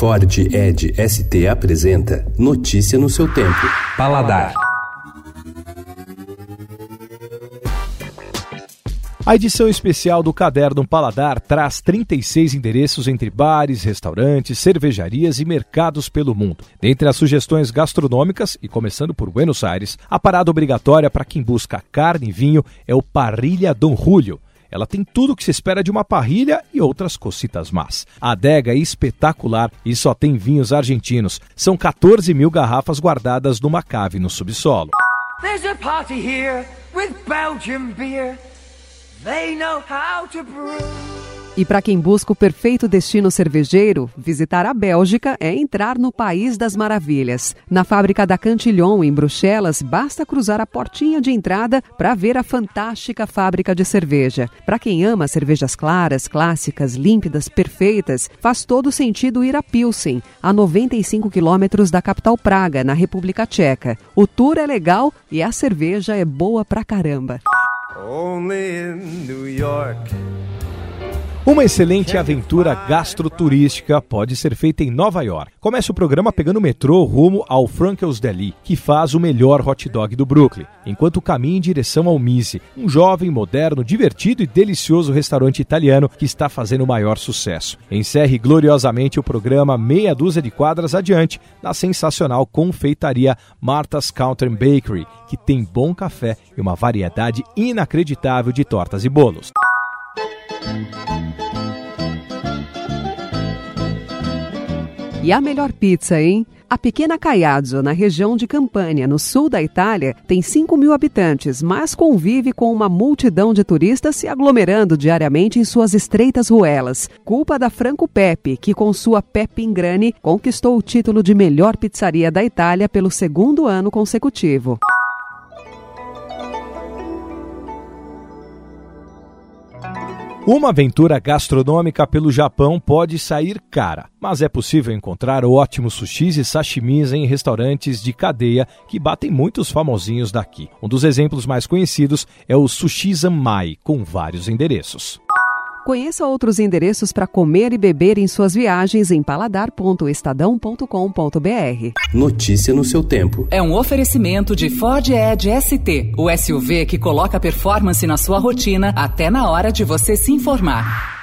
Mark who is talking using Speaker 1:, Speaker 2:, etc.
Speaker 1: Ford Ed ST apresenta Notícia no seu tempo. Paladar.
Speaker 2: A edição especial do Caderno Paladar traz 36 endereços entre bares, restaurantes, cervejarias e mercados pelo mundo. Dentre as sugestões gastronômicas, e começando por Buenos Aires, a parada obrigatória para quem busca carne e vinho é o Parrilha Dom Julio. Ela tem tudo o que se espera de uma parrilha e outras cocitas más. A adega é espetacular e só tem vinhos argentinos. São 14 mil garrafas guardadas numa cave no subsolo. There's a party here with Belgian beer.
Speaker 3: They know how to brew. E para quem busca o perfeito destino cervejeiro, visitar a Bélgica é entrar no País das Maravilhas. Na fábrica da Cantillon, em Bruxelas, basta cruzar a portinha de entrada para ver a fantástica fábrica de cerveja. Para quem ama cervejas claras, clássicas, límpidas, perfeitas, faz todo sentido ir a Pilsen, a 95 quilômetros da capital Praga, na República Tcheca. O tour é legal e a cerveja é boa pra caramba. Only in
Speaker 2: New York. Uma excelente aventura gastroturística pode ser feita em Nova York. Comece o programa pegando o metrô rumo ao Frankel's Deli, que faz o melhor hot dog do Brooklyn, enquanto caminha em direção ao Mise, um jovem, moderno, divertido e delicioso restaurante italiano que está fazendo o maior sucesso. Encerre gloriosamente o programa meia dúzia de quadras adiante na sensacional confeitaria Martha's Counter Bakery, que tem bom café e uma variedade inacreditável de tortas e bolos.
Speaker 3: E a melhor pizza, hein? A pequena Caiazzo, na região de Campania, no sul da Itália, tem 5 mil habitantes, mas convive com uma multidão de turistas se aglomerando diariamente em suas estreitas ruelas. Culpa da Franco Pepe, que com sua Pepe Ingrani conquistou o título de melhor pizzaria da Itália pelo segundo ano consecutivo.
Speaker 2: Uma aventura gastronômica pelo Japão pode sair cara, mas é possível encontrar ótimos sushis e sashimis em restaurantes de cadeia que batem muitos famosinhos daqui. Um dos exemplos mais conhecidos é o Sushi Zanmai, com vários endereços.
Speaker 3: Conheça outros endereços para comer e beber em suas viagens em paladar.estadão.com.br.
Speaker 1: Notícia no seu tempo.
Speaker 4: É um oferecimento de Ford Edge ST, o SUV que coloca performance na sua rotina até na hora de você se informar.